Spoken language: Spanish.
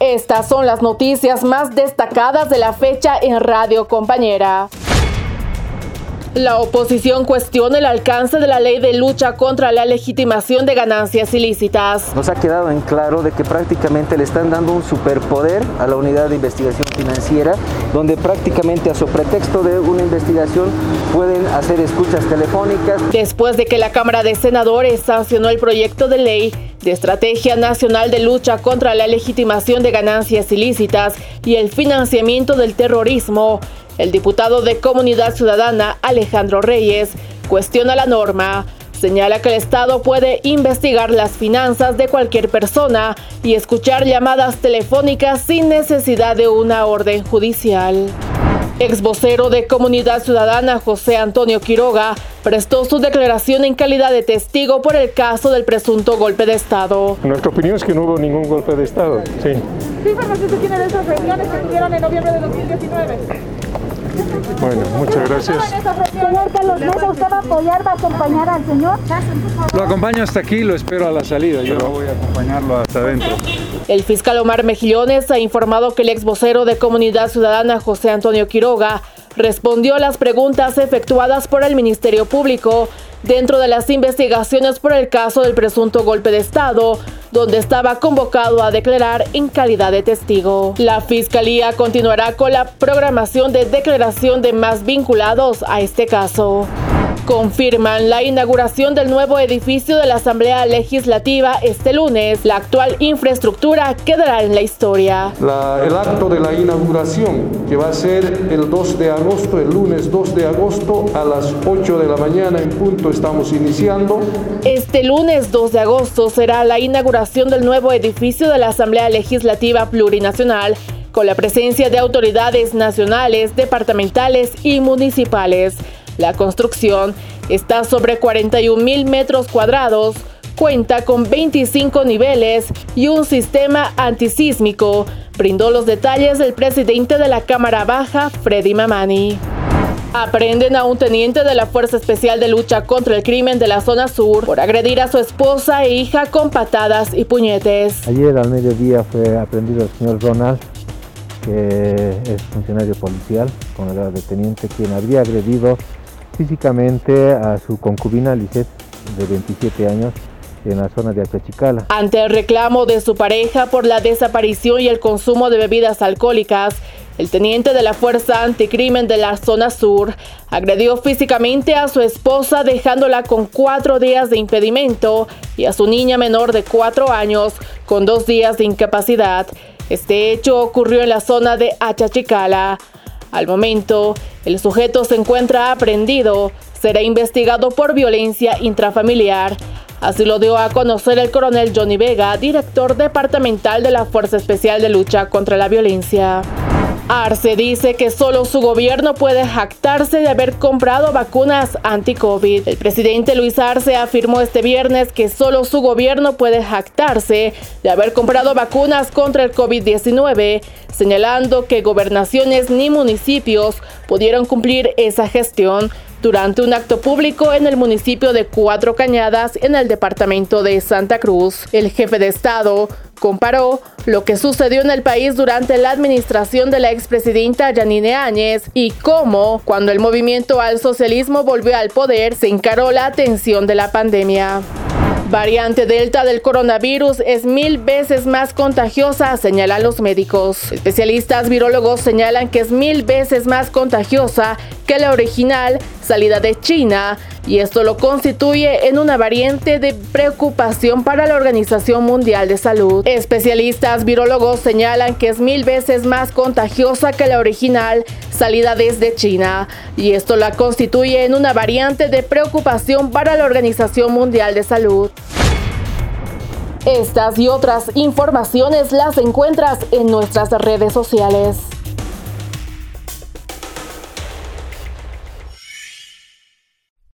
Estas son las noticias más destacadas de la fecha en Radio Compañera. La oposición cuestiona el alcance de la ley de lucha contra la legitimación de ganancias ilícitas. Nos ha quedado en claro de que prácticamente le están dando un superpoder a la unidad de investigación financiera, donde prácticamente a su pretexto de una investigación pueden hacer escuchas telefónicas. Después de que la Cámara de Senadores sancionó el proyecto de ley de Estrategia Nacional de Lucha contra la Legitimación de Ganancias Ilícitas y el Financiamiento del Terrorismo, el diputado de Comunidad Ciudadana Alejandro Reyes cuestiona la norma. Señala que el Estado puede investigar las finanzas de cualquier persona y escuchar llamadas telefónicas sin necesidad de una orden judicial. Ex vocero de Comunidad Ciudadana José Antonio Quiroga prestó su declaración en calidad de testigo por el caso del presunto golpe de Estado. Nuestra opinión es que no hubo ningún golpe de Estado. Sí. ¿Qué información tiene de esas reuniones que tuvieron en noviembre de 2019? Bueno, muchas gracias. Señor Carlos Mesa, ¿usted va a apoyar, va a acompañar al señor? Lo acompaño hasta aquí, lo espero a la salida. Yo voy a acompañarlo hasta adentro. El fiscal Omar Mejillones ha informado que el ex vocero de Comunidad Ciudadana José Antonio Quiroga respondió a las preguntas efectuadas por el Ministerio Público dentro de las investigaciones por el caso del presunto golpe de Estado, donde estaba convocado a declarar en calidad de testigo. La Fiscalía continuará con la programación de declaración de más vinculados a este caso confirman la inauguración del nuevo edificio de la Asamblea Legislativa este lunes. La actual infraestructura quedará en la historia. el acto de la inauguración, que va a ser el 2 de agosto, el lunes 2 de agosto a las 8 de la mañana en punto, estamos iniciando. Este lunes 2 de agosto será la inauguración del nuevo edificio de la Asamblea Legislativa Plurinacional con la presencia de autoridades nacionales, departamentales y municipales. La construcción está sobre 41 mil metros cuadrados, cuenta con 25 niveles y un sistema antisísmico. Brindó los detalles el presidente de la Cámara Baja, Freddy Mamani. Aprenden a un teniente de la Fuerza Especial de Lucha contra el Crimen de la Zona Sur por agredir a su esposa e hija con patadas y puñetes. Ayer al mediodía fue aprendido el señor Ronald, que es funcionario policial con el grado de teniente, quien habría agredido físicamente a su concubina Lisette de 27 años en la zona de Achachicala. Ante el reclamo de su pareja por la desaparición y el consumo de bebidas alcohólicas, el teniente de la Fuerza Anticrimen de la zona sur agredió físicamente a su esposa dejándola con cuatro días de impedimento y a su niña menor de cuatro años con dos días de incapacidad. Este hecho ocurrió en la zona de Achachicala. Al momento, el sujeto se encuentra aprendido, será investigado por violencia intrafamiliar. Así lo dio a conocer el coronel Johnny Vega, director departamental de la Fuerza Especial de Lucha contra la Violencia. Arce dice que solo su gobierno puede jactarse de haber comprado vacunas anti-COVID. El presidente Luis Arce afirmó este viernes que solo su gobierno puede jactarse de haber comprado vacunas contra el COVID-19, señalando que gobernaciones ni municipios pudieron cumplir esa gestión durante un acto público en el municipio de Cuatro Cañadas en el departamento de Santa Cruz. El jefe de Estado comparó lo que sucedió en el país durante la administración de la expresidenta Janine Áñez y cómo, cuando el movimiento al socialismo volvió al poder, se encaró la atención de la pandemia. Variante Delta del coronavirus es mil veces más contagiosa, señalan los médicos. Especialistas virólogos señalan que es mil veces más contagiosa que la original salida de China y esto lo constituye en una variante de preocupación para la Organización Mundial de Salud. Especialistas virólogos señalan que es mil veces más contagiosa que la original salida desde China y esto la constituye en una variante de preocupación para la Organización Mundial de Salud. Estas y otras informaciones las encuentras en nuestras redes sociales.